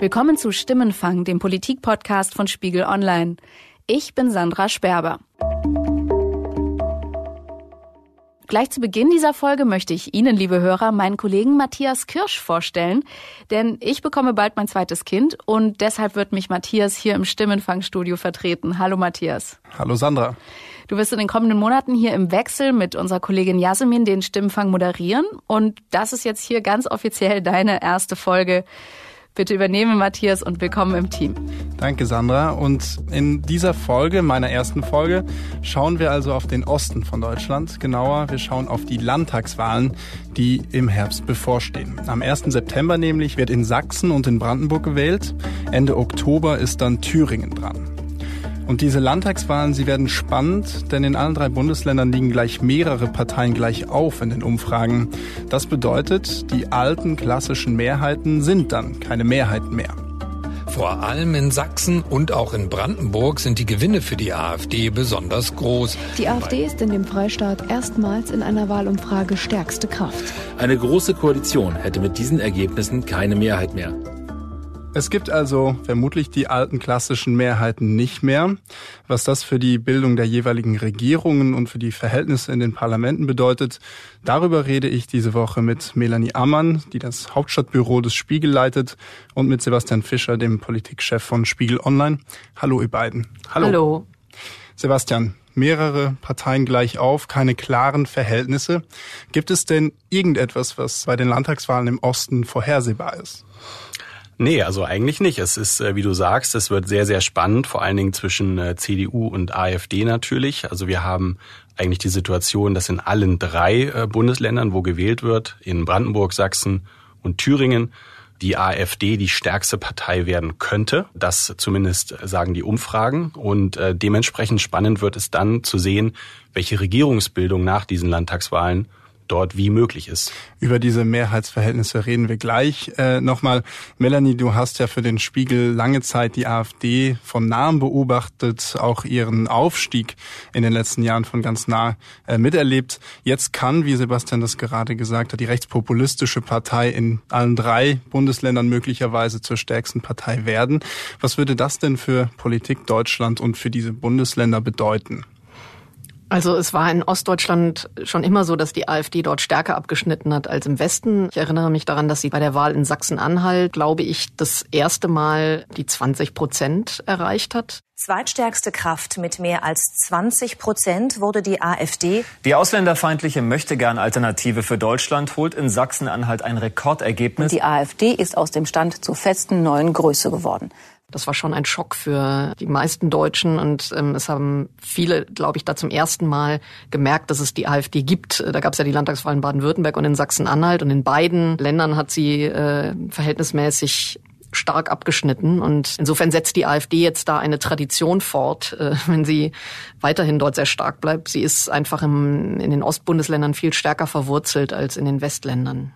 Willkommen zu Stimmenfang, dem Politik-Podcast von Spiegel Online. Ich bin Sandra Sperber. Gleich zu Beginn dieser Folge möchte ich Ihnen, liebe Hörer, meinen Kollegen Matthias Kirsch vorstellen, denn ich bekomme bald mein zweites Kind und deshalb wird mich Matthias hier im Stimmenfangstudio vertreten. Hallo Matthias. Hallo Sandra. Du wirst in den kommenden Monaten hier im Wechsel mit unserer Kollegin Jasmin den Stimmenfang moderieren und das ist jetzt hier ganz offiziell deine erste Folge Bitte übernehme Matthias und willkommen im Team. Danke, Sandra. Und in dieser Folge, meiner ersten Folge, schauen wir also auf den Osten von Deutschland. Genauer, wir schauen auf die Landtagswahlen, die im Herbst bevorstehen. Am 1. September nämlich wird in Sachsen und in Brandenburg gewählt. Ende Oktober ist dann Thüringen dran. Und diese Landtagswahlen, sie werden spannend, denn in allen drei Bundesländern liegen gleich mehrere Parteien gleich auf in den Umfragen. Das bedeutet, die alten klassischen Mehrheiten sind dann keine Mehrheiten mehr. Vor allem in Sachsen und auch in Brandenburg sind die Gewinne für die AfD besonders groß. Die AfD ist in dem Freistaat erstmals in einer Wahlumfrage stärkste Kraft. Eine große Koalition hätte mit diesen Ergebnissen keine Mehrheit mehr. Es gibt also vermutlich die alten klassischen Mehrheiten nicht mehr. Was das für die Bildung der jeweiligen Regierungen und für die Verhältnisse in den Parlamenten bedeutet, darüber rede ich diese Woche mit Melanie Ammann, die das Hauptstadtbüro des Spiegel leitet, und mit Sebastian Fischer, dem Politikchef von Spiegel Online. Hallo, ihr beiden. Hallo. Hallo. Sebastian, mehrere Parteien gleich auf, keine klaren Verhältnisse. Gibt es denn irgendetwas, was bei den Landtagswahlen im Osten vorhersehbar ist? Nee, also eigentlich nicht. Es ist, äh, wie du sagst, es wird sehr, sehr spannend, vor allen Dingen zwischen äh, CDU und AfD natürlich. Also wir haben eigentlich die Situation, dass in allen drei äh, Bundesländern, wo gewählt wird, in Brandenburg, Sachsen und Thüringen, die AfD die stärkste Partei werden könnte. Das zumindest sagen die Umfragen. Und dementsprechend spannend wird es dann zu sehen, welche Regierungsbildung nach diesen Landtagswahlen dort wie möglich ist. Über diese Mehrheitsverhältnisse reden wir gleich äh, nochmal. Melanie, du hast ja für den Spiegel lange Zeit die AfD von nahem beobachtet, auch ihren Aufstieg in den letzten Jahren von ganz nah äh, miterlebt. Jetzt kann, wie Sebastian das gerade gesagt hat, die rechtspopulistische Partei in allen drei Bundesländern möglicherweise zur stärksten Partei werden. Was würde das denn für Politik Deutschland und für diese Bundesländer bedeuten? Also es war in Ostdeutschland schon immer so, dass die AfD dort stärker abgeschnitten hat als im Westen. Ich erinnere mich daran, dass sie bei der Wahl in Sachsen-Anhalt, glaube ich, das erste Mal die 20 Prozent erreicht hat. Zweitstärkste Kraft mit mehr als 20 Prozent wurde die AfD. Die ausländerfeindliche Möchtegern-Alternative für Deutschland holt in Sachsen-Anhalt ein Rekordergebnis. Die AfD ist aus dem Stand zur festen neuen Größe geworden. Das war schon ein Schock für die meisten Deutschen und ähm, es haben viele, glaube ich, da zum ersten Mal gemerkt, dass es die AfD gibt. Da gab es ja die Landtagswahlen in Baden-Württemberg und in Sachsen-Anhalt und in beiden Ländern hat sie äh, verhältnismäßig stark abgeschnitten. Und insofern setzt die AfD jetzt da eine Tradition fort, äh, wenn sie weiterhin dort sehr stark bleibt. Sie ist einfach im, in den Ostbundesländern viel stärker verwurzelt als in den Westländern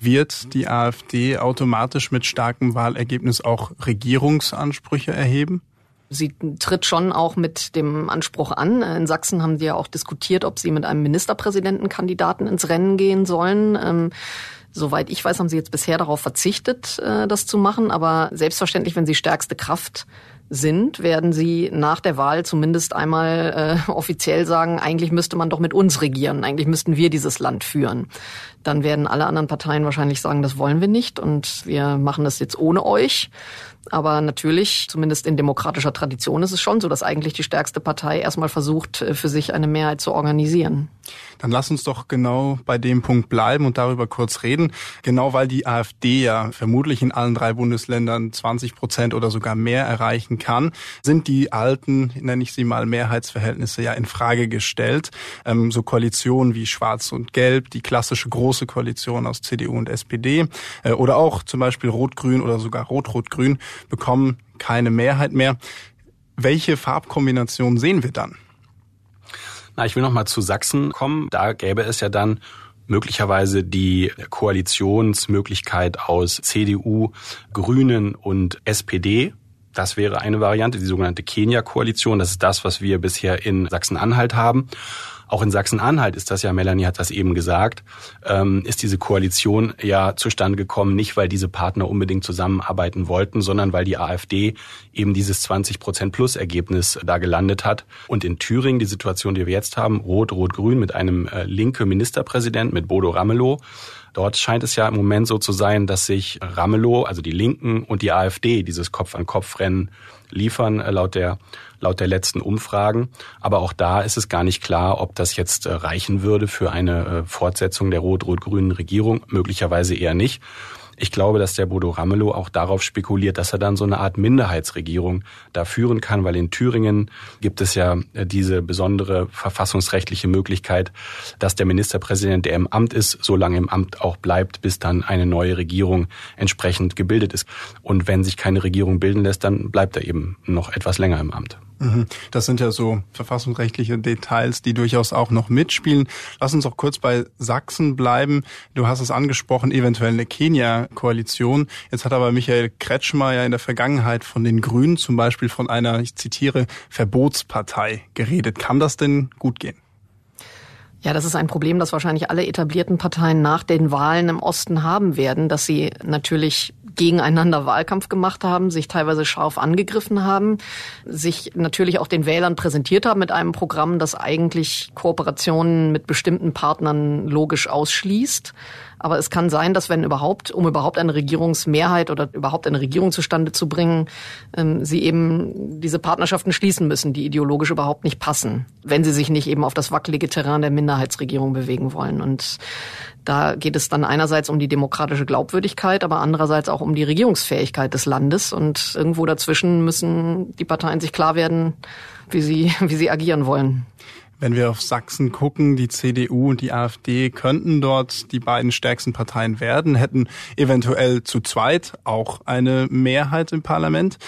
wird die AfD automatisch mit starkem Wahlergebnis auch Regierungsansprüche erheben? Sie tritt schon auch mit dem Anspruch an. In Sachsen haben sie ja auch diskutiert, ob sie mit einem Ministerpräsidentenkandidaten ins Rennen gehen sollen. Ähm, soweit ich weiß, haben sie jetzt bisher darauf verzichtet, äh, das zu machen. Aber selbstverständlich, wenn sie stärkste Kraft sind, werden sie nach der Wahl zumindest einmal äh, offiziell sagen, eigentlich müsste man doch mit uns regieren, eigentlich müssten wir dieses Land führen. Dann werden alle anderen Parteien wahrscheinlich sagen, das wollen wir nicht und wir machen das jetzt ohne euch. Aber natürlich, zumindest in demokratischer Tradition, ist es schon so, dass eigentlich die stärkste Partei erstmal versucht, äh, für sich eine Mehrheit zu organisieren. Dann lass uns doch genau bei dem Punkt bleiben und darüber kurz reden. Genau weil die AfD ja vermutlich in allen drei Bundesländern 20 Prozent oder sogar mehr erreichen kann, sind die alten, nenne ich sie mal, Mehrheitsverhältnisse ja in Frage gestellt. Ähm, so Koalitionen wie Schwarz und Gelb, die klassische große Koalition aus CDU und SPD äh, oder auch zum Beispiel Rot-Grün oder sogar Rot-Rot-Grün bekommen keine Mehrheit mehr. Welche Farbkombination sehen wir dann? Na, ich will noch mal zu Sachsen kommen. Da gäbe es ja dann möglicherweise die Koalitionsmöglichkeit aus CDU, Grünen und SPD. Das wäre eine Variante, die sogenannte Kenia-Koalition. Das ist das, was wir bisher in Sachsen-Anhalt haben. Auch in Sachsen-Anhalt ist das ja, Melanie hat das eben gesagt, ähm, ist diese Koalition ja zustande gekommen, nicht weil diese Partner unbedingt zusammenarbeiten wollten, sondern weil die AfD eben dieses 20 Prozent Plus Ergebnis da gelandet hat. Und in Thüringen die Situation, die wir jetzt haben, Rot, Rot, Grün mit einem äh, linke Ministerpräsident, mit Bodo Ramelow, Dort scheint es ja im Moment so zu sein, dass sich Ramelow, also die Linken und die AfD dieses Kopf-an-Kopf-Rennen liefern, äh, laut der, laut der letzten Umfragen. Aber auch da ist es gar nicht klar, ob das jetzt äh, reichen würde für eine äh, Fortsetzung der rot-rot-grünen Regierung. Möglicherweise eher nicht. Ich glaube, dass der Bodo Ramelow auch darauf spekuliert, dass er dann so eine Art Minderheitsregierung da führen kann, weil in Thüringen gibt es ja äh, diese besondere verfassungsrechtliche Möglichkeit, dass der Ministerpräsident, der im Amt ist, so lange im Amt auch bleibt, bis dann eine neue Regierung entsprechend gebildet ist. Und wenn sich keine Regierung bilden lässt, dann bleibt er eben noch etwas länger im Amt. Mhm. Das sind ja so verfassungsrechtliche Details, die durchaus auch noch mitspielen. Lass uns auch kurz bei Sachsen bleiben. Du hast es angesprochen, eventuell eine Kenia-Koalition. Jetzt hat aber Michael Kretschmer ja in der Vergangenheit von den Grünen zum Beispiel von einer, ich zitiere, Verbotspartei geredet. Kann das denn gut gehen? Ja, das ist ein Problem, das wahrscheinlich alle etablierten Parteien nach den Wahlen im Osten haben werden, dass sie natürlich gegeneinander Wahlkampf gemacht haben, sich teilweise scharf angegriffen haben, sich natürlich auch den Wählern präsentiert haben mit einem Programm, das eigentlich Kooperationen mit bestimmten Partnern logisch ausschließt. Aber es kann sein, dass wenn überhaupt, um überhaupt eine Regierungsmehrheit oder überhaupt eine Regierung zustande zu bringen, ähm, sie eben diese Partnerschaften schließen müssen, die ideologisch überhaupt nicht passen, wenn sie sich nicht eben auf das wackelige Terrain der Minderheitsregierung bewegen wollen. Und da geht es dann einerseits um die demokratische Glaubwürdigkeit, aber andererseits auch um die Regierungsfähigkeit des Landes. Und irgendwo dazwischen müssen die Parteien sich klar werden, wie sie, wie sie agieren wollen. Wenn wir auf Sachsen gucken, die CDU und die AfD könnten dort die beiden stärksten Parteien werden, hätten eventuell zu zweit auch eine Mehrheit im Parlament.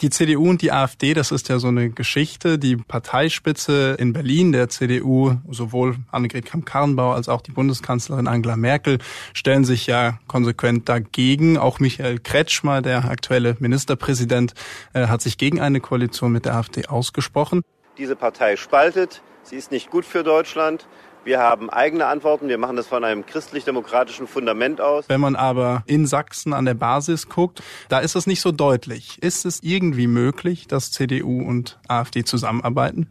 Die CDU und die AfD, das ist ja so eine Geschichte. Die Parteispitze in Berlin der CDU, sowohl Annegret Kramp-Karrenbauer als auch die Bundeskanzlerin Angela Merkel, stellen sich ja konsequent dagegen. Auch Michael Kretschmer, der aktuelle Ministerpräsident, äh, hat sich gegen eine Koalition mit der AfD ausgesprochen. Diese Partei spaltet, Sie ist nicht gut für Deutschland. Wir haben eigene Antworten. Wir machen das von einem christlich-demokratischen Fundament aus. Wenn man aber in Sachsen an der Basis guckt, da ist es nicht so deutlich. Ist es irgendwie möglich, dass CDU und AfD zusammenarbeiten?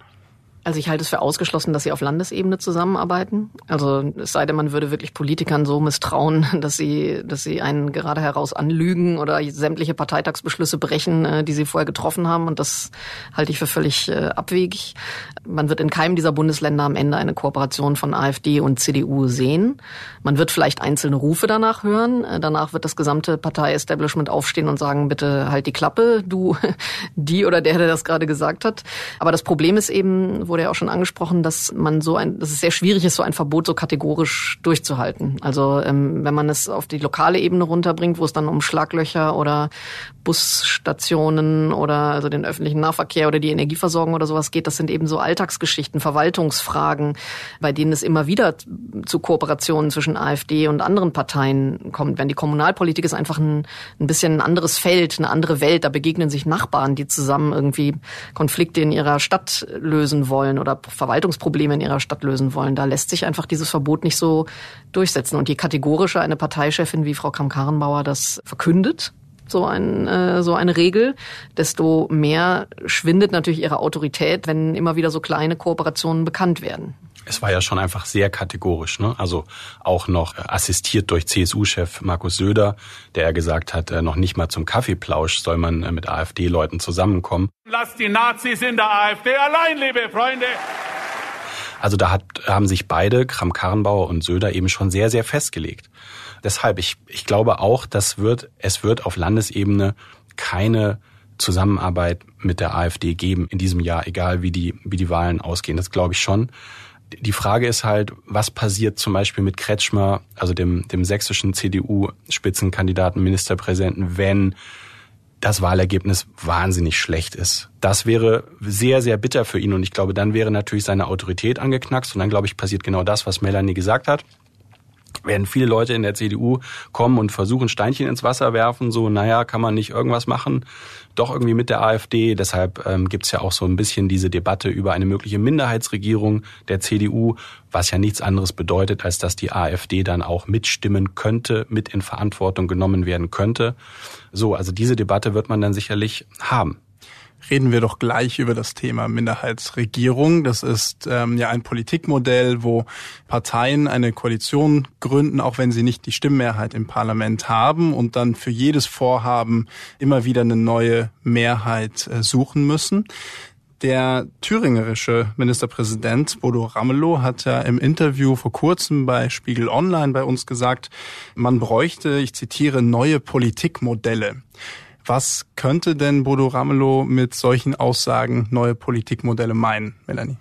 Also ich halte es für ausgeschlossen, dass sie auf Landesebene zusammenarbeiten. Also es sei denn, man würde wirklich Politikern so misstrauen, dass sie, dass sie einen gerade heraus anlügen oder sämtliche Parteitagsbeschlüsse brechen, äh, die sie vorher getroffen haben. Und das halte ich für völlig äh, abwegig. Man wird in keinem dieser Bundesländer am Ende eine Kooperation von AfD und CDU sehen. Man wird vielleicht einzelne Rufe danach hören. Äh, danach wird das gesamte Partei-Establishment aufstehen und sagen, bitte halt die Klappe, du, die oder der, der das gerade gesagt hat. Aber das Problem ist eben, wurde ja auch schon angesprochen, dass man so ein, dass es sehr schwierig ist, so ein Verbot so kategorisch durchzuhalten. Also ähm, wenn man es auf die lokale Ebene runterbringt, wo es dann um Schlaglöcher oder Busstationen oder also den öffentlichen Nahverkehr oder die Energieversorgung oder sowas geht, das sind eben so Alltagsgeschichten, Verwaltungsfragen, bei denen es immer wieder zu Kooperationen zwischen AfD und anderen Parteien kommt. Wenn die Kommunalpolitik ist einfach ein, ein bisschen ein anderes Feld, eine andere Welt, da begegnen sich Nachbarn, die zusammen irgendwie Konflikte in ihrer Stadt lösen wollen oder Verwaltungsprobleme in ihrer Stadt lösen wollen. Da lässt sich einfach dieses Verbot nicht so durchsetzen. Und je kategorischer eine Parteichefin wie Frau Kramp-Karrenbauer das verkündet, so, ein, äh, so eine Regel, desto mehr schwindet natürlich ihre Autorität, wenn immer wieder so kleine Kooperationen bekannt werden. Es war ja schon einfach sehr kategorisch, ne? Also auch noch assistiert durch CSU-Chef Markus Söder, der ja gesagt hat, äh, noch nicht mal zum Kaffeeplausch soll man äh, mit AfD-Leuten zusammenkommen. Lasst die Nazis in der AfD allein, liebe Freunde! Also da hat, haben sich beide, Kram-Karrenbauer und Söder, eben schon sehr, sehr festgelegt. Deshalb, ich, ich glaube auch, das wird, es wird auf Landesebene keine Zusammenarbeit mit der AfD geben in diesem Jahr, egal wie die, wie die Wahlen ausgehen. Das glaube ich schon. Die Frage ist halt, was passiert zum Beispiel mit Kretschmer, also dem, dem sächsischen CDU-Spitzenkandidaten, Ministerpräsidenten, wenn das Wahlergebnis wahnsinnig schlecht ist. Das wäre sehr, sehr bitter für ihn und ich glaube, dann wäre natürlich seine Autorität angeknackst und dann glaube ich, passiert genau das, was Melanie gesagt hat. Werden viele Leute in der CDU kommen und versuchen, Steinchen ins Wasser werfen, so, naja, kann man nicht irgendwas machen, doch irgendwie mit der AfD. Deshalb ähm, gibt es ja auch so ein bisschen diese Debatte über eine mögliche Minderheitsregierung der CDU, was ja nichts anderes bedeutet, als dass die AfD dann auch mitstimmen könnte, mit in Verantwortung genommen werden könnte. So, also diese Debatte wird man dann sicherlich haben reden wir doch gleich über das Thema Minderheitsregierung. Das ist ähm, ja ein Politikmodell, wo Parteien eine Koalition gründen, auch wenn sie nicht die Stimmmehrheit im Parlament haben und dann für jedes Vorhaben immer wieder eine neue Mehrheit äh, suchen müssen. Der thüringerische Ministerpräsident Bodo Ramelow hat ja im Interview vor kurzem bei Spiegel Online bei uns gesagt, man bräuchte, ich zitiere, neue Politikmodelle. Was könnte denn Bodo Ramelow mit solchen Aussagen neue Politikmodelle meinen, Melanie?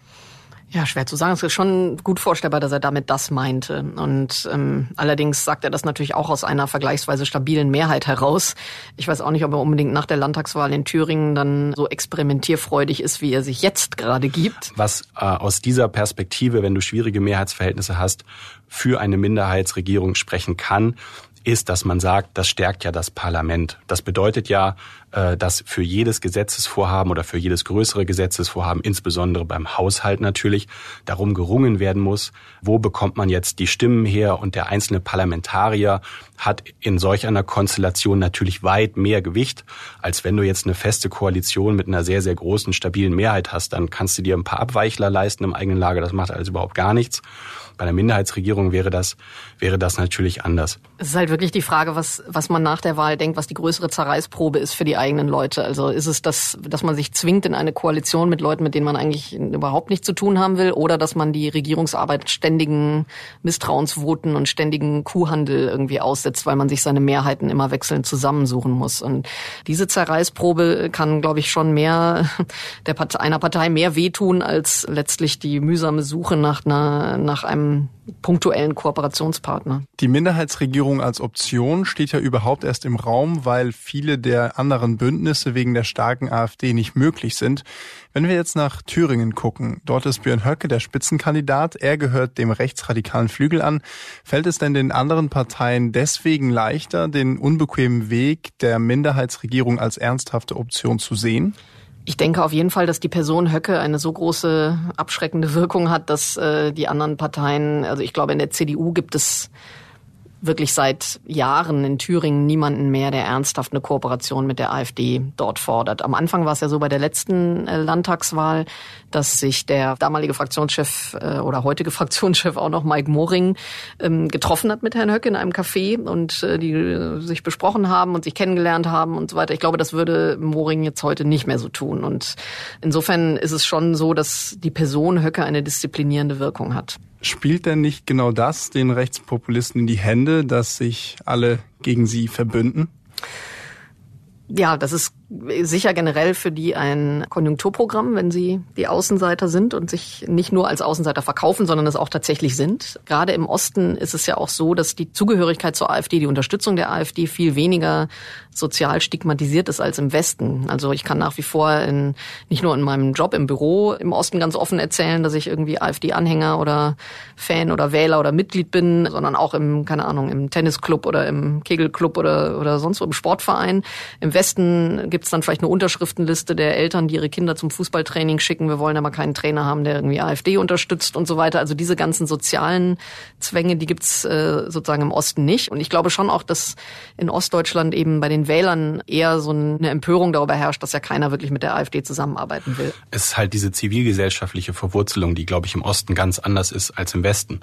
Ja, schwer zu sagen. Es ist schon gut vorstellbar, dass er damit das meinte. Und ähm, allerdings sagt er das natürlich auch aus einer vergleichsweise stabilen Mehrheit heraus. Ich weiß auch nicht, ob er unbedingt nach der Landtagswahl in Thüringen dann so experimentierfreudig ist, wie er sich jetzt gerade gibt. Was äh, aus dieser Perspektive, wenn du schwierige Mehrheitsverhältnisse hast, für eine Minderheitsregierung sprechen kann, ist, dass man sagt, das stärkt ja das Parlament. Das bedeutet ja, dass für jedes Gesetzesvorhaben oder für jedes größere Gesetzesvorhaben, insbesondere beim Haushalt natürlich, darum gerungen werden muss, wo bekommt man jetzt die Stimmen her und der einzelne Parlamentarier hat in solch einer Konstellation natürlich weit mehr Gewicht, als wenn du jetzt eine feste Koalition mit einer sehr, sehr großen, stabilen Mehrheit hast. Dann kannst du dir ein paar Abweichler leisten im eigenen Lager, das macht alles überhaupt gar nichts. Bei einer Minderheitsregierung wäre das, wäre das natürlich anders. Es ist halt wirklich die Frage, was, was man nach der Wahl denkt, was die größere Zerreißprobe ist für die eigenen Leute. Also ist es das, dass man sich zwingt in eine Koalition mit Leuten, mit denen man eigentlich überhaupt nichts zu tun haben will, oder dass man die Regierungsarbeit ständigen Misstrauensvoten und ständigen Kuhhandel irgendwie aussetzt, weil man sich seine Mehrheiten immer wechselnd zusammensuchen muss. Und diese Zerreißprobe kann, glaube ich, schon mehr der Partei, einer Partei mehr wehtun als letztlich die mühsame Suche nach einer, nach einem einem punktuellen Kooperationspartner. Die Minderheitsregierung als Option steht ja überhaupt erst im Raum, weil viele der anderen Bündnisse wegen der starken AfD nicht möglich sind. Wenn wir jetzt nach Thüringen gucken, dort ist Björn Höcke der Spitzenkandidat, er gehört dem rechtsradikalen Flügel an. Fällt es denn den anderen Parteien deswegen leichter, den unbequemen Weg der Minderheitsregierung als ernsthafte Option zu sehen? Ich denke auf jeden Fall, dass die Person Höcke eine so große abschreckende Wirkung hat, dass äh, die anderen Parteien, also ich glaube, in der CDU gibt es wirklich seit Jahren in Thüringen niemanden mehr, der ernsthaft eine Kooperation mit der AfD dort fordert. Am Anfang war es ja so bei der letzten äh, Landtagswahl, dass sich der damalige Fraktionschef äh, oder heutige Fraktionschef auch noch Mike Moring ähm, getroffen hat mit Herrn Höcke in einem Café und äh, die sich besprochen haben und sich kennengelernt haben und so weiter. Ich glaube, das würde Moring jetzt heute nicht mehr so tun. Und insofern ist es schon so, dass die Person Höcke eine disziplinierende Wirkung hat. Spielt denn nicht genau das den Rechtspopulisten in die Hände, dass sich alle gegen sie verbünden? Ja, das ist sicher generell für die ein Konjunkturprogramm, wenn sie die Außenseiter sind und sich nicht nur als Außenseiter verkaufen, sondern es auch tatsächlich sind. Gerade im Osten ist es ja auch so, dass die Zugehörigkeit zur AfD, die Unterstützung der AfD viel weniger sozial stigmatisiert ist als im Westen. Also ich kann nach wie vor in, nicht nur in meinem Job im Büro im Osten ganz offen erzählen, dass ich irgendwie AfD-Anhänger oder Fan oder Wähler oder Mitglied bin, sondern auch im, keine Ahnung, im Tennisclub oder im Kegelclub oder, oder sonst wo im Sportverein. Im Westen gibt es dann vielleicht eine Unterschriftenliste der Eltern, die ihre Kinder zum Fußballtraining schicken. Wir wollen aber keinen Trainer haben, der irgendwie AfD unterstützt und so weiter. Also diese ganzen sozialen Zwänge, die gibt's äh, sozusagen im Osten nicht. Und ich glaube schon auch, dass in Ostdeutschland eben bei den Wählern eher so eine Empörung darüber herrscht, dass ja keiner wirklich mit der AfD zusammenarbeiten will. Es ist halt diese zivilgesellschaftliche Verwurzelung, die, glaube ich, im Osten ganz anders ist als im Westen.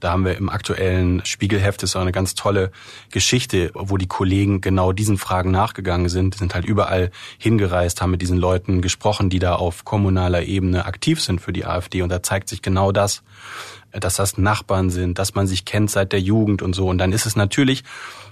Da haben wir im aktuellen Spiegelheft ist auch eine ganz tolle Geschichte, wo die Kollegen genau diesen Fragen nachgegangen sind. Die sind halt überall hingereist, haben mit diesen Leuten gesprochen, die da auf kommunaler Ebene aktiv sind für die AfD. Und da zeigt sich genau das, dass das Nachbarn sind, dass man sich kennt seit der Jugend und so. Und dann ist es natürlich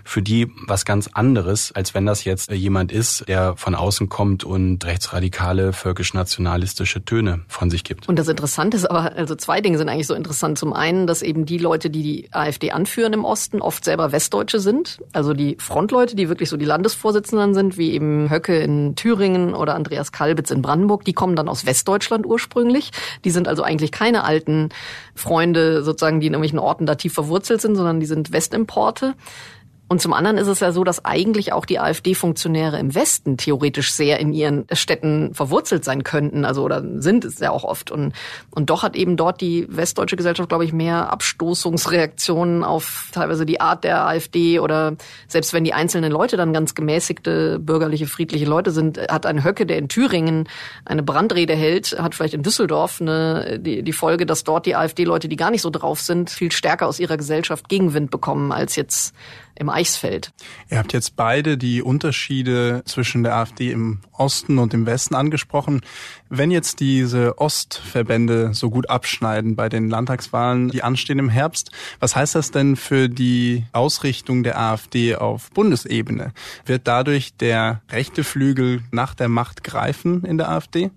für die was ganz anderes, als wenn das jetzt jemand ist, der von außen kommt und rechtsradikale, völkisch-nationalistische Töne von sich gibt. Und das Interessante ist aber, also zwei Dinge sind eigentlich so interessant. Zum einen, dass eben die Leute, die die AfD anführen im Osten, oft selber Westdeutsche sind. Also die Frontleute, die wirklich so die Landesvorsitzenden sind, wie eben Höcke in Thüringen oder Andreas Kalbitz in Brandenburg, die kommen dann aus Westdeutschland ursprünglich. Die sind also eigentlich keine alten Freunde sozusagen, die in irgendwelchen Orten da tief verwurzelt sind, sondern die sind Westimporte. Und zum anderen ist es ja so, dass eigentlich auch die AfD-Funktionäre im Westen theoretisch sehr in ihren Städten verwurzelt sein könnten, also oder sind es ja auch oft. Und, und doch hat eben dort die westdeutsche Gesellschaft, glaube ich, mehr Abstoßungsreaktionen auf teilweise die Art der AfD oder selbst wenn die einzelnen Leute dann ganz gemäßigte, bürgerliche, friedliche Leute sind, hat ein Höcke, der in Thüringen eine Brandrede hält, hat vielleicht in Düsseldorf eine, die, die Folge, dass dort die AfD-Leute, die gar nicht so drauf sind, viel stärker aus ihrer Gesellschaft Gegenwind bekommen als jetzt im Eichsfeld. Ihr habt jetzt beide die Unterschiede zwischen der AfD im Osten und im Westen angesprochen. Wenn jetzt diese Ostverbände so gut abschneiden bei den Landtagswahlen, die anstehen im Herbst, was heißt das denn für die Ausrichtung der AfD auf Bundesebene? Wird dadurch der rechte Flügel nach der Macht greifen in der AfD?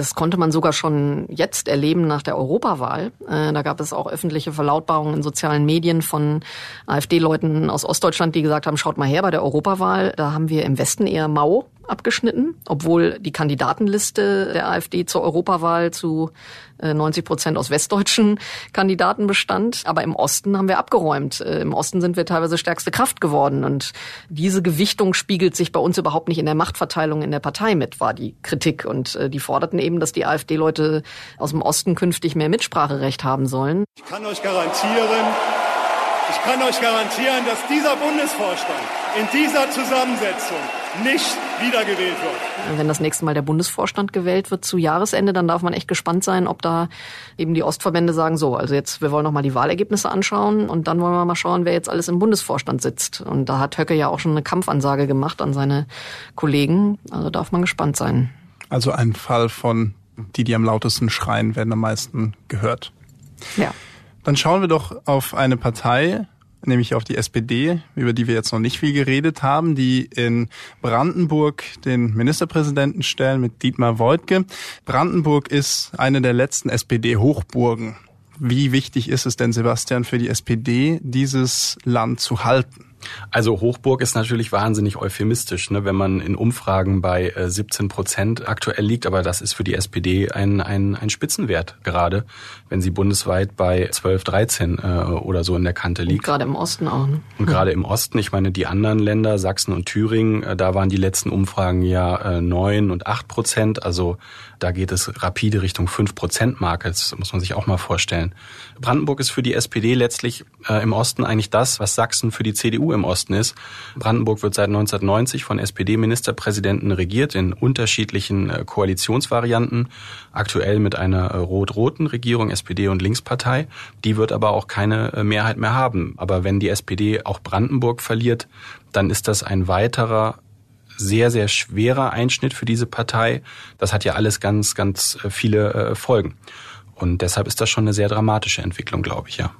Das konnte man sogar schon jetzt erleben nach der Europawahl. Äh, da gab es auch öffentliche Verlautbarungen in sozialen Medien von AfD-Leuten aus Ostdeutschland, die gesagt haben, schaut mal her bei der Europawahl, da haben wir im Westen eher Mau abgeschnitten, obwohl die Kandidatenliste der AfD zur Europawahl zu 90 äh, Prozent aus westdeutschen Kandidaten bestand. Aber im Osten haben wir abgeräumt. Äh, Im Osten sind wir teilweise stärkste Kraft geworden. Und diese Gewichtung spiegelt sich bei uns überhaupt nicht in der Machtverteilung in der Partei mit, war die Kritik. Und äh, die forderten eben, dass die AfD-Leute aus dem Osten künftig mehr Mitspracherecht haben sollen. Ich kann euch garantieren, ich kann euch garantieren, dass dieser Bundesvorstand in dieser Zusammensetzung nicht wiedergewählt wird. Wenn das nächste Mal der Bundesvorstand gewählt wird zu Jahresende, dann darf man echt gespannt sein, ob da eben die Ostverbände sagen, so, also jetzt, wir wollen noch mal die Wahlergebnisse anschauen und dann wollen wir mal schauen, wer jetzt alles im Bundesvorstand sitzt. Und da hat Höcke ja auch schon eine Kampfansage gemacht an seine Kollegen. Also darf man gespannt sein. Also ein Fall von die, die am lautesten schreien, werden am meisten gehört. Ja. Dann schauen wir doch auf eine Partei, nämlich auf die SPD, über die wir jetzt noch nicht viel geredet haben, die in Brandenburg den Ministerpräsidenten stellen mit Dietmar Woidke. Brandenburg ist eine der letzten SPD-Hochburgen. Wie wichtig ist es denn, Sebastian, für die SPD, dieses Land zu halten? Also Hochburg ist natürlich wahnsinnig euphemistisch, ne, wenn man in Umfragen bei 17 äh, Prozent aktuell liegt. Aber das ist für die SPD ein, ein, ein Spitzenwert gerade, wenn sie bundesweit bei 12, 13 äh, oder so in der Kante liegt. Und gerade im Osten auch. Ne? Und gerade im Osten, ich meine, die anderen Länder, Sachsen und Thüringen, äh, da waren die letzten Umfragen ja äh, 9 und 8 Prozent. Also da geht es rapide Richtung 5-Prozent-Marke. Das muss man sich auch mal vorstellen. Brandenburg ist für die SPD letztlich äh, im Osten eigentlich das, was Sachsen für die CDU im Osten ist. Brandenburg wird seit 1990 von SPD-Ministerpräsidenten regiert in unterschiedlichen äh, Koalitionsvarianten. Aktuell mit einer äh, rot-roten Regierung, SPD und Linkspartei. Die wird aber auch keine äh, Mehrheit mehr haben. Aber wenn die SPD auch Brandenburg verliert, dann ist das ein weiterer sehr, sehr schwerer Einschnitt für diese Partei. Das hat ja alles ganz, ganz viele Folgen. Und deshalb ist das schon eine sehr dramatische Entwicklung, glaube ich, ja.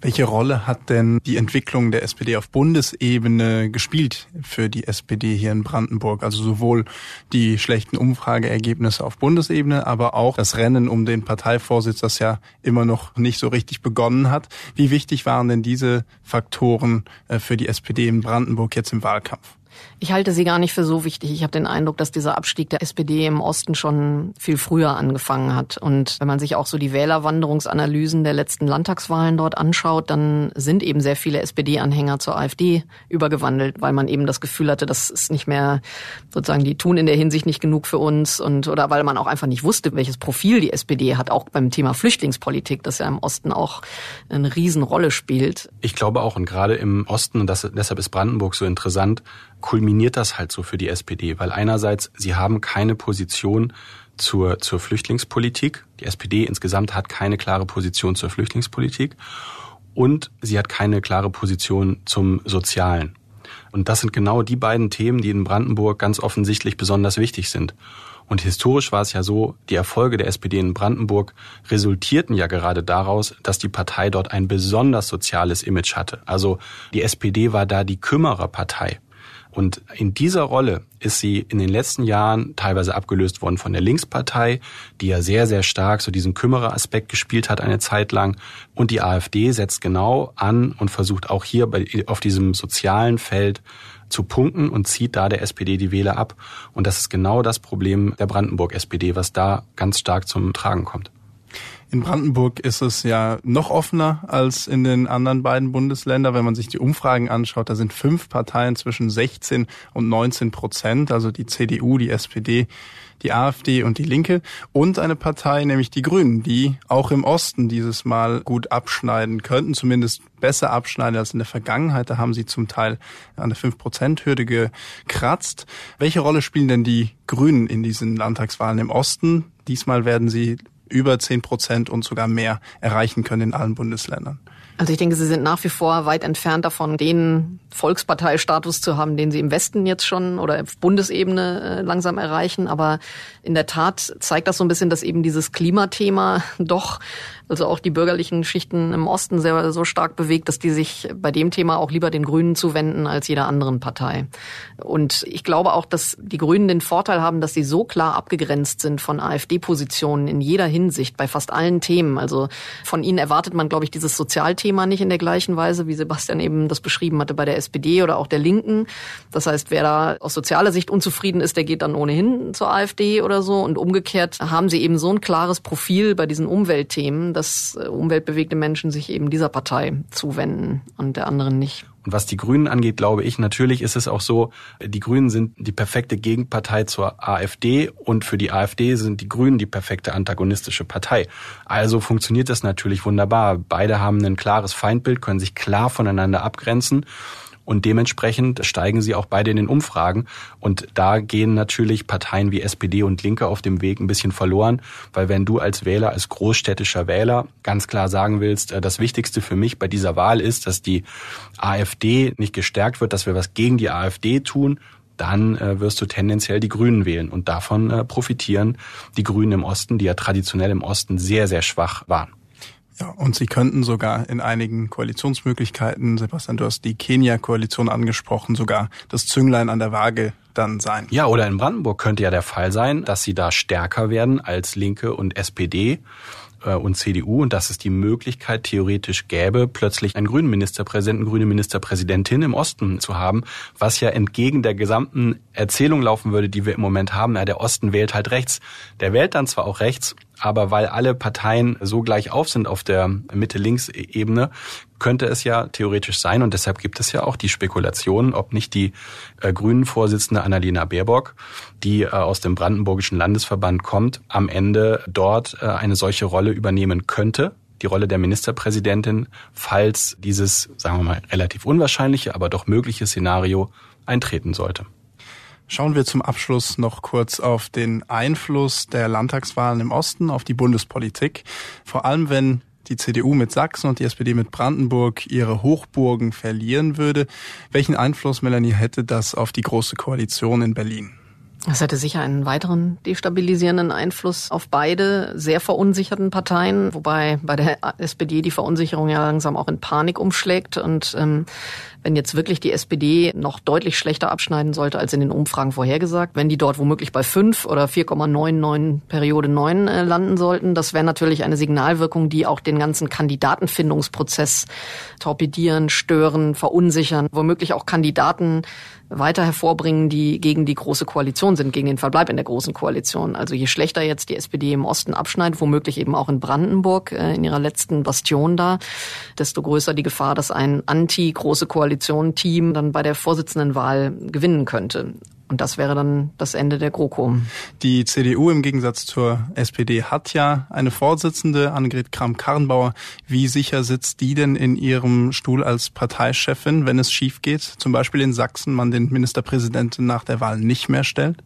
Welche Rolle hat denn die Entwicklung der SPD auf Bundesebene gespielt für die SPD hier in Brandenburg? Also sowohl die schlechten Umfrageergebnisse auf Bundesebene, aber auch das Rennen um den Parteivorsitz, das ja immer noch nicht so richtig begonnen hat. Wie wichtig waren denn diese Faktoren äh, für die SPD in Brandenburg jetzt im Wahlkampf? Ich halte sie gar nicht für so wichtig. Ich habe den Eindruck, dass dieser Abstieg der SPD im Osten schon viel früher angefangen hat. Und wenn man sich auch so die Wählerwanderungsanalysen der letzten Landtagswahlen dort anschaut, dann sind eben sehr viele SPD-Anhänger zur AfD übergewandelt, weil man eben das Gefühl hatte, das ist nicht mehr sozusagen, die tun in der Hinsicht nicht genug für uns und oder weil man auch einfach nicht wusste, welches Profil die SPD hat, auch beim Thema Flüchtlingspolitik, das ja im Osten auch eine Riesenrolle spielt. Ich glaube auch, und gerade im Osten, und das, deshalb ist Brandenburg so interessant, kulminiert das halt so für die SPD, weil einerseits sie haben keine Position zur, zur Flüchtlingspolitik. Die SPD insgesamt hat keine klare Position zur Flüchtlingspolitik und sie hat keine klare Position zum Sozialen. Und das sind genau die beiden Themen, die in Brandenburg ganz offensichtlich besonders wichtig sind. Und historisch war es ja so, die Erfolge der SPD in Brandenburg resultierten ja gerade daraus, dass die Partei dort ein besonders soziales Image hatte. Also die SPD war da die Kümmererpartei. Und in dieser Rolle ist sie in den letzten Jahren teilweise abgelöst worden von der Linkspartei, die ja sehr, sehr stark so diesen Kümmereraspekt gespielt hat eine Zeit lang. Und die AfD setzt genau an und versucht auch hier bei, auf diesem sozialen Feld zu punkten und zieht da der SPD die Wähler ab. Und das ist genau das Problem der Brandenburg-SPD, was da ganz stark zum Tragen kommt. In Brandenburg ist es ja noch offener als in den anderen beiden Bundesländern. Wenn man sich die Umfragen anschaut, da sind fünf Parteien zwischen 16 und 19 Prozent, also die CDU, die SPD, die AfD und die Linke und eine Partei, nämlich die Grünen, die auch im Osten dieses Mal gut abschneiden könnten, zumindest besser abschneiden als in der Vergangenheit. Da haben sie zum Teil an der 5-Prozent-Hürde gekratzt. Welche Rolle spielen denn die Grünen in diesen Landtagswahlen im Osten? Diesmal werden sie über 10 Prozent und sogar mehr erreichen können in allen Bundesländern. Also ich denke, sie sind nach wie vor weit entfernt davon, den Volksparteistatus zu haben, den sie im Westen jetzt schon oder auf Bundesebene äh, langsam erreichen. Aber in der Tat zeigt das so ein bisschen, dass eben dieses Klimathema doch also auch die bürgerlichen Schichten im Osten sehr, so stark bewegt, dass die sich bei dem Thema auch lieber den Grünen zuwenden als jeder anderen Partei. Und ich glaube auch, dass die Grünen den Vorteil haben, dass sie so klar abgegrenzt sind von AfD-Positionen in jeder Hinsicht, bei fast allen Themen. Also von ihnen erwartet man, glaube ich, dieses Sozialthema nicht in der gleichen Weise, wie Sebastian eben das beschrieben hatte bei der SPD oder auch der Linken. Das heißt, wer da aus sozialer Sicht unzufrieden ist, der geht dann ohnehin zur AfD oder so. Und umgekehrt haben sie eben so ein klares Profil bei diesen Umweltthemen, dass äh, umweltbewegte Menschen sich eben dieser Partei zuwenden und der anderen nicht. Und was die Grünen angeht, glaube ich, natürlich ist es auch so, die Grünen sind die perfekte Gegenpartei zur AfD und für die AfD sind die Grünen die perfekte antagonistische Partei. Also funktioniert das natürlich wunderbar. Beide haben ein klares Feindbild, können sich klar voneinander abgrenzen. Und dementsprechend steigen sie auch beide in den Umfragen. Und da gehen natürlich Parteien wie SPD und Linke auf dem Weg ein bisschen verloren, weil wenn du als Wähler, als großstädtischer Wähler ganz klar sagen willst, äh, das Wichtigste für mich bei dieser Wahl ist, dass die AfD nicht gestärkt wird, dass wir was gegen die AfD tun, dann äh, wirst du tendenziell die Grünen wählen. Und davon äh, profitieren die Grünen im Osten, die ja traditionell im Osten sehr, sehr schwach waren. Ja, und sie könnten sogar in einigen Koalitionsmöglichkeiten, Sebastian, du hast die Kenia-Koalition angesprochen, sogar das Zünglein an der Waage dann sein. Ja, oder in Brandenburg könnte ja der Fall sein, dass sie da stärker werden als Linke und SPD und CDU und dass es die Möglichkeit theoretisch gäbe, plötzlich einen grünen Ministerpräsidenten, grüne Ministerpräsidentin im Osten zu haben, was ja entgegen der gesamten Erzählung laufen würde, die wir im Moment haben. Ja, der Osten wählt halt rechts. Der wählt dann zwar auch rechts, aber weil alle Parteien so gleich auf sind auf der Mitte-Links-Ebene, könnte es ja theoretisch sein und deshalb gibt es ja auch die Spekulation, ob nicht die äh, Grünen-Vorsitzende Annalena Baerbock, die äh, aus dem Brandenburgischen Landesverband kommt, am Ende dort äh, eine solche Rolle übernehmen könnte, die Rolle der Ministerpräsidentin, falls dieses, sagen wir mal, relativ unwahrscheinliche, aber doch mögliche Szenario eintreten sollte. Schauen wir zum Abschluss noch kurz auf den Einfluss der Landtagswahlen im Osten auf die Bundespolitik. Vor allem, wenn die CDU mit Sachsen und die SPD mit Brandenburg ihre Hochburgen verlieren würde. Welchen Einfluss, Melanie, hätte das auf die Große Koalition in Berlin? Das hätte sicher einen weiteren destabilisierenden Einfluss auf beide sehr verunsicherten Parteien, wobei bei der SPD die Verunsicherung ja langsam auch in Panik umschlägt. Und ähm, wenn jetzt wirklich die SPD noch deutlich schlechter abschneiden sollte als in den Umfragen vorhergesagt, wenn die dort womöglich bei 5 oder 4,99 Periode 9 äh, landen sollten, das wäre natürlich eine Signalwirkung, die auch den ganzen Kandidatenfindungsprozess torpedieren, stören, verunsichern, womöglich auch Kandidaten weiter hervorbringen, die gegen die große Koalition sind, gegen den Verbleib in der großen Koalition. Also je schlechter jetzt die SPD im Osten abschneidet, womöglich eben auch in Brandenburg äh, in ihrer letzten Bastion da, desto größer die Gefahr, dass ein anti-große Koalition-Team dann bei der Vorsitzendenwahl gewinnen könnte. Und das wäre dann das Ende der GroKo. Die CDU im Gegensatz zur SPD hat ja eine Vorsitzende, Annegret Kramp-Karrenbauer. Wie sicher sitzt die denn in ihrem Stuhl als Parteichefin, wenn es schief geht? Zum Beispiel in Sachsen man den Ministerpräsidenten nach der Wahl nicht mehr stellt?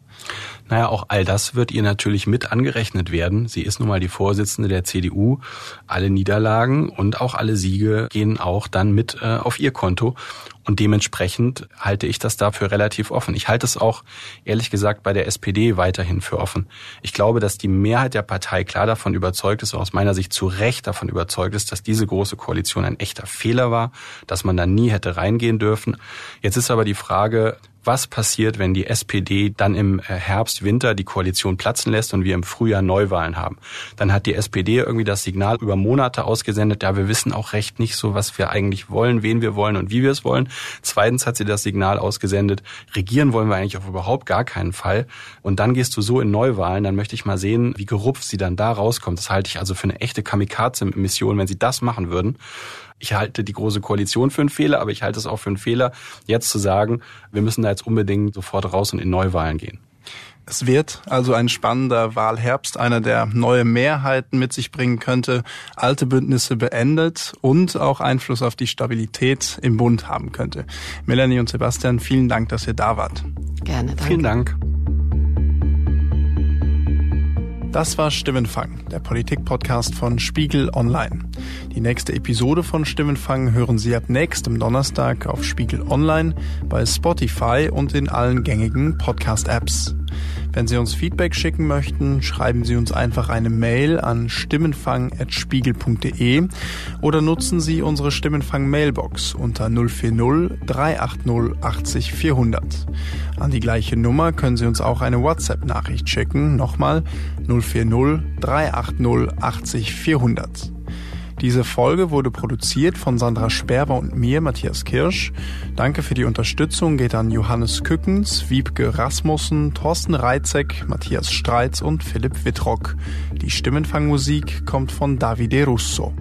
Naja, auch all das wird ihr natürlich mit angerechnet werden. Sie ist nun mal die Vorsitzende der CDU. Alle Niederlagen und auch alle Siege gehen auch dann mit äh, auf ihr Konto. Und dementsprechend halte ich das dafür relativ offen. Ich halte es auch, ehrlich gesagt, bei der SPD weiterhin für offen. Ich glaube, dass die Mehrheit der Partei klar davon überzeugt ist, aus meiner Sicht zu Recht davon überzeugt ist, dass diese große Koalition ein echter Fehler war, dass man da nie hätte reingehen dürfen. Jetzt ist aber die Frage, was passiert, wenn die SPD dann im äh, Herbst, Winter die Koalition platzen lässt und wir im Frühjahr Neuwahlen haben. Dann hat die SPD irgendwie das Signal über Monate ausgesendet, ja, wir wissen auch recht nicht so, was wir eigentlich wollen, wen wir wollen und wie wir es wollen. Zweitens hat sie das Signal ausgesendet, regieren wollen wir eigentlich auf überhaupt gar keinen Fall. Und dann gehst du so in Neuwahlen, dann möchte ich mal sehen, wie gerupft sie dann da rauskommt. Das halte ich also für eine echte Kamikaze-Mission, wenn sie das machen würden ich halte die große Koalition für einen Fehler, aber ich halte es auch für einen Fehler, jetzt zu sagen, wir müssen da jetzt unbedingt sofort raus und in Neuwahlen gehen. Es wird also ein spannender Wahlherbst, einer, der neue Mehrheiten mit sich bringen könnte, alte Bündnisse beendet und auch Einfluss auf die Stabilität im Bund haben könnte. Melanie und Sebastian, vielen Dank, dass ihr da wart. Gerne, danke. Vielen Dank. Das war Stimmenfang, der Politik-Podcast von Spiegel Online. Die nächste Episode von Stimmenfang hören Sie ab nächstem Donnerstag auf Spiegel Online, bei Spotify und in allen gängigen Podcast-Apps. Wenn Sie uns Feedback schicken möchten, schreiben Sie uns einfach eine Mail an stimmenfang.spiegel.de oder nutzen Sie unsere Stimmenfang-Mailbox unter 040 380 80 400. An die gleiche Nummer können Sie uns auch eine WhatsApp-Nachricht schicken. Nochmal 040 380 80 400. Diese Folge wurde produziert von Sandra Sperber und mir, Matthias Kirsch. Danke für die Unterstützung geht an Johannes Kückens, Wiebke Rasmussen, Thorsten Reitzek, Matthias Streitz und Philipp Wittrock. Die Stimmenfangmusik kommt von Davide Russo.